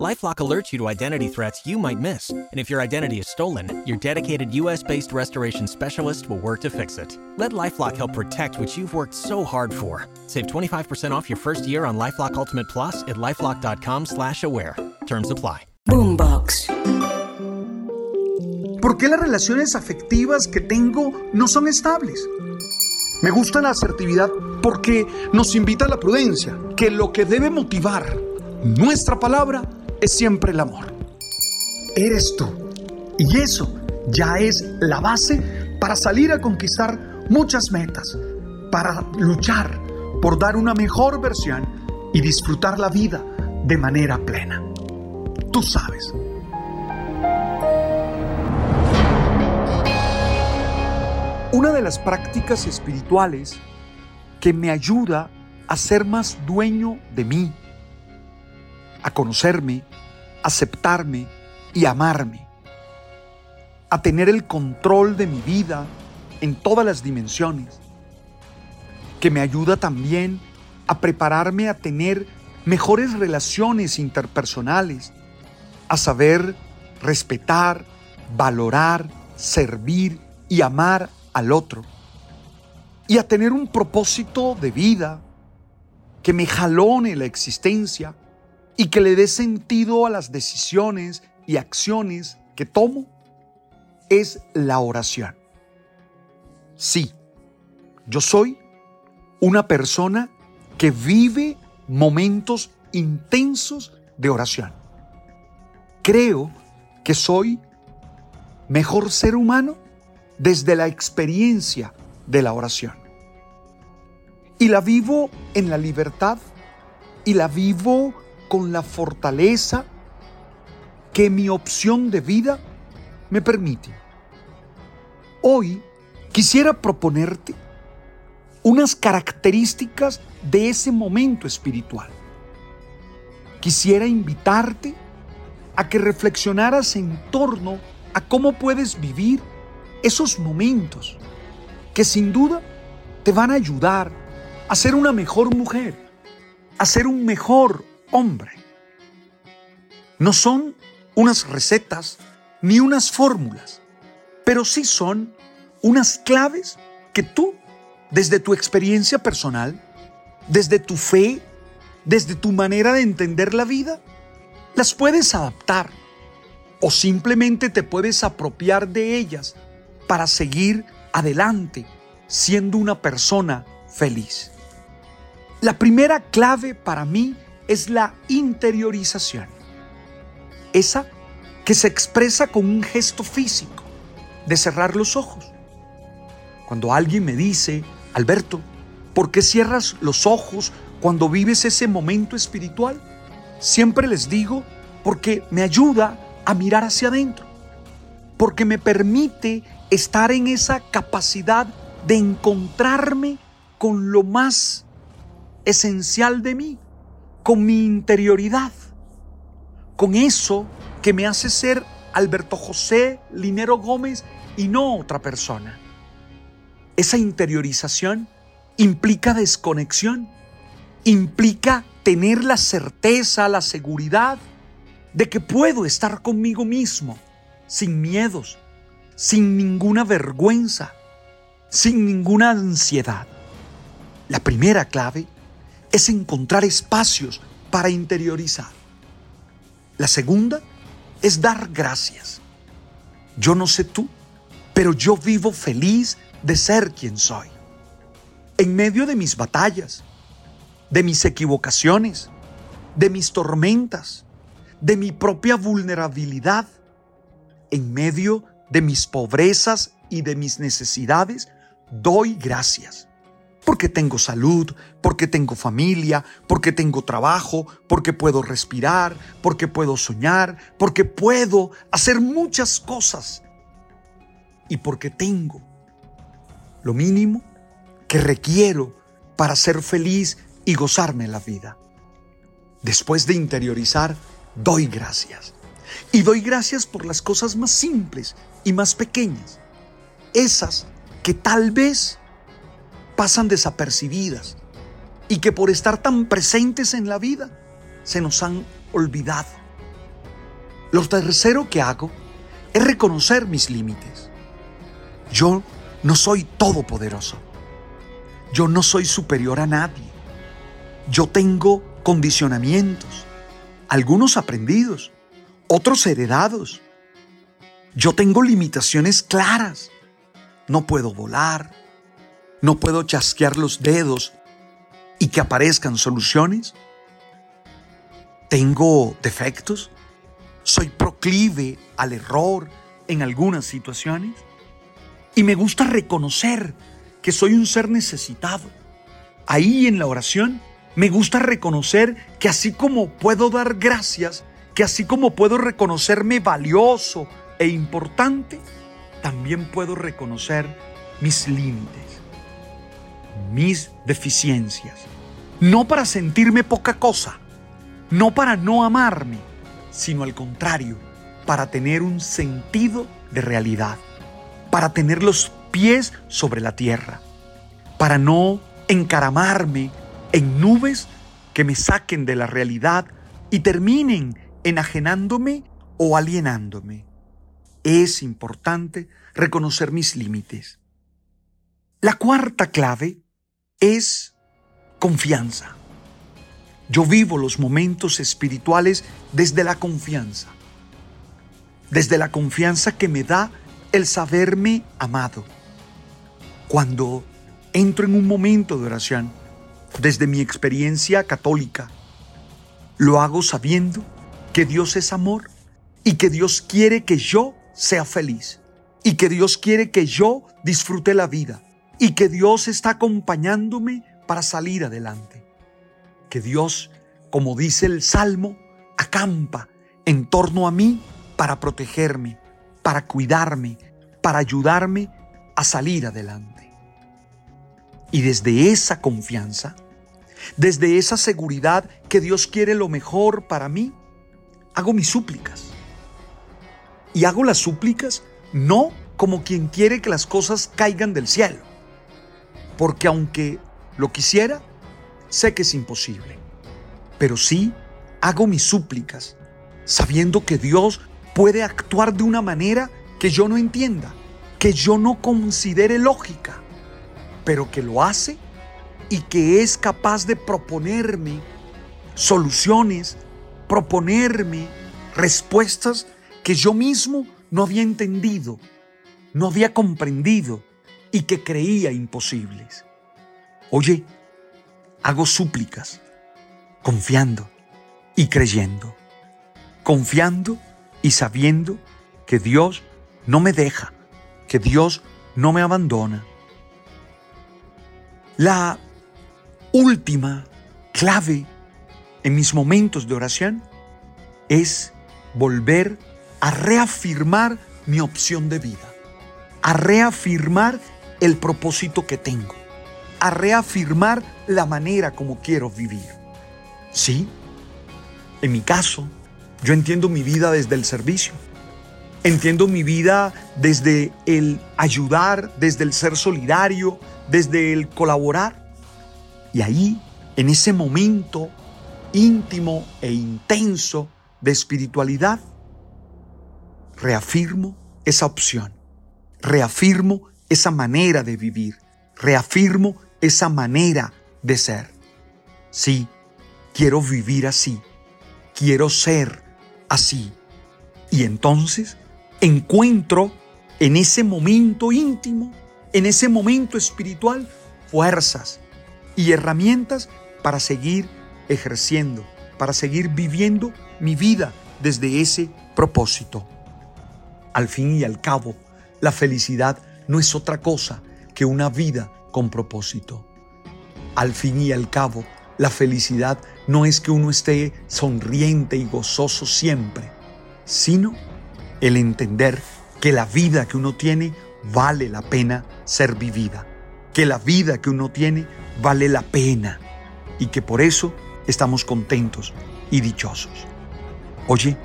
LifeLock alerts you to identity threats you might miss. And if your identity is stolen, your dedicated US-based restoration specialist will work to fix it. Let LifeLock help protect what you've worked so hard for. Save 25% off your first year on LifeLock Ultimate Plus at LifeLock.com slash aware. Terms apply. Boombox. ¿Por qué las relaciones afectivas que tengo no son estables? Me gusta la asertividad porque nos invita a la prudencia, que lo que debe motivar nuestra palabra es siempre el amor. Eres tú. Y eso ya es la base para salir a conquistar muchas metas, para luchar por dar una mejor versión y disfrutar la vida de manera plena. Tú sabes. Una de las prácticas espirituales que me ayuda a ser más dueño de mí, a conocerme, aceptarme y amarme, a tener el control de mi vida en todas las dimensiones, que me ayuda también a prepararme a tener mejores relaciones interpersonales, a saber respetar, valorar, servir y amar al otro, y a tener un propósito de vida que me jalone la existencia y que le dé sentido a las decisiones y acciones que tomo es la oración. Sí, yo soy una persona que vive momentos intensos de oración. Creo que soy mejor ser humano desde la experiencia de la oración. Y la vivo en la libertad y la vivo con la fortaleza que mi opción de vida me permite. Hoy quisiera proponerte unas características de ese momento espiritual. Quisiera invitarte a que reflexionaras en torno a cómo puedes vivir esos momentos que sin duda te van a ayudar a ser una mejor mujer, a ser un mejor hombre. No son unas recetas ni unas fórmulas, pero sí son unas claves que tú, desde tu experiencia personal, desde tu fe, desde tu manera de entender la vida, las puedes adaptar o simplemente te puedes apropiar de ellas para seguir adelante siendo una persona feliz. La primera clave para mí es la interiorización. Esa que se expresa con un gesto físico de cerrar los ojos. Cuando alguien me dice, Alberto, ¿por qué cierras los ojos cuando vives ese momento espiritual? Siempre les digo, porque me ayuda a mirar hacia adentro, porque me permite estar en esa capacidad de encontrarme con lo más esencial de mí, con mi interioridad, con eso que me hace ser Alberto José Linero Gómez y no otra persona. Esa interiorización implica desconexión, implica tener la certeza, la seguridad de que puedo estar conmigo mismo, sin miedos, sin ninguna vergüenza, sin ninguna ansiedad. La primera clave es encontrar espacios para interiorizar. La segunda es dar gracias. Yo no sé tú, pero yo vivo feliz de ser quien soy. En medio de mis batallas, de mis equivocaciones, de mis tormentas, de mi propia vulnerabilidad, en medio de mis pobrezas y de mis necesidades, doy gracias. Porque tengo salud, porque tengo familia, porque tengo trabajo, porque puedo respirar, porque puedo soñar, porque puedo hacer muchas cosas. Y porque tengo lo mínimo que requiero para ser feliz y gozarme la vida. Después de interiorizar, doy gracias. Y doy gracias por las cosas más simples y más pequeñas. Esas que tal vez pasan desapercibidas y que por estar tan presentes en la vida se nos han olvidado. Lo tercero que hago es reconocer mis límites. Yo no soy todopoderoso. Yo no soy superior a nadie. Yo tengo condicionamientos, algunos aprendidos, otros heredados. Yo tengo limitaciones claras. No puedo volar, no puedo chasquear los dedos y que aparezcan soluciones. Tengo defectos. Soy proclive al error en algunas situaciones. Y me gusta reconocer que soy un ser necesitado. Ahí en la oración me gusta reconocer que así como puedo dar gracias, que así como puedo reconocerme valioso e importante, también puedo reconocer mis límites, mis deficiencias. No para sentirme poca cosa, no para no amarme, sino al contrario, para tener un sentido de realidad para tener los pies sobre la tierra, para no encaramarme en nubes que me saquen de la realidad y terminen enajenándome o alienándome. Es importante reconocer mis límites. La cuarta clave es confianza. Yo vivo los momentos espirituales desde la confianza, desde la confianza que me da el saberme amado. Cuando entro en un momento de oración, desde mi experiencia católica, lo hago sabiendo que Dios es amor y que Dios quiere que yo sea feliz y que Dios quiere que yo disfrute la vida y que Dios está acompañándome para salir adelante. Que Dios, como dice el Salmo, acampa en torno a mí para protegerme, para cuidarme, para ayudarme a salir adelante. Y desde esa confianza, desde esa seguridad que Dios quiere lo mejor para mí, hago mis súplicas. Y hago las súplicas no como quien quiere que las cosas caigan del cielo, porque aunque lo quisiera, sé que es imposible. Pero sí hago mis súplicas, sabiendo que Dios puede actuar de una manera que yo no entienda, que yo no considere lógica, pero que lo hace y que es capaz de proponerme soluciones, proponerme respuestas que yo mismo no había entendido, no había comprendido y que creía imposibles. Oye, hago súplicas, confiando y creyendo, confiando y sabiendo que Dios no me deja, que Dios no me abandona. La última clave en mis momentos de oración es volver a reafirmar mi opción de vida, a reafirmar el propósito que tengo, a reafirmar la manera como quiero vivir. Sí, en mi caso, yo entiendo mi vida desde el servicio Entiendo mi vida desde el ayudar, desde el ser solidario, desde el colaborar. Y ahí, en ese momento íntimo e intenso de espiritualidad, reafirmo esa opción, reafirmo esa manera de vivir, reafirmo esa manera de ser. Sí, quiero vivir así, quiero ser así. Y entonces encuentro en ese momento íntimo, en ese momento espiritual, fuerzas y herramientas para seguir ejerciendo, para seguir viviendo mi vida desde ese propósito. Al fin y al cabo, la felicidad no es otra cosa que una vida con propósito. Al fin y al cabo, la felicidad no es que uno esté sonriente y gozoso siempre, sino el entender que la vida que uno tiene vale la pena ser vivida, que la vida que uno tiene vale la pena y que por eso estamos contentos y dichosos. Oye,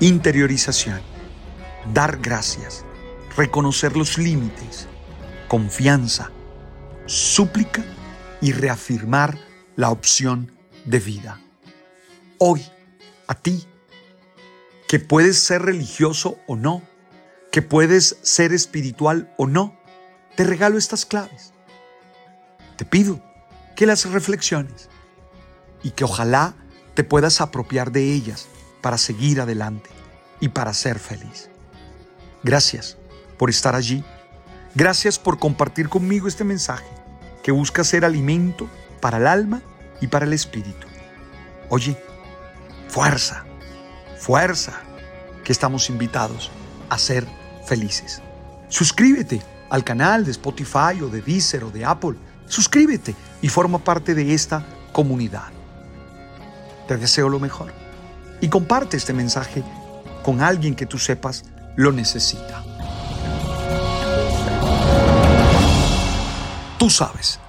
interiorización, dar gracias, reconocer los límites, confianza, súplica y reafirmar la opción de vida. Hoy, a ti, que puedes ser religioso o no, que puedes ser espiritual o no, te regalo estas claves. Te pido que las reflexiones y que ojalá te puedas apropiar de ellas para seguir adelante y para ser feliz. Gracias por estar allí. Gracias por compartir conmigo este mensaje que busca ser alimento para el alma y para el espíritu. Oye, fuerza, fuerza, que estamos invitados a ser felices. Suscríbete al canal de Spotify o de Deezer o de Apple. Suscríbete y forma parte de esta comunidad. Te deseo lo mejor y comparte este mensaje con alguien que tú sepas lo necesita. Tú sabes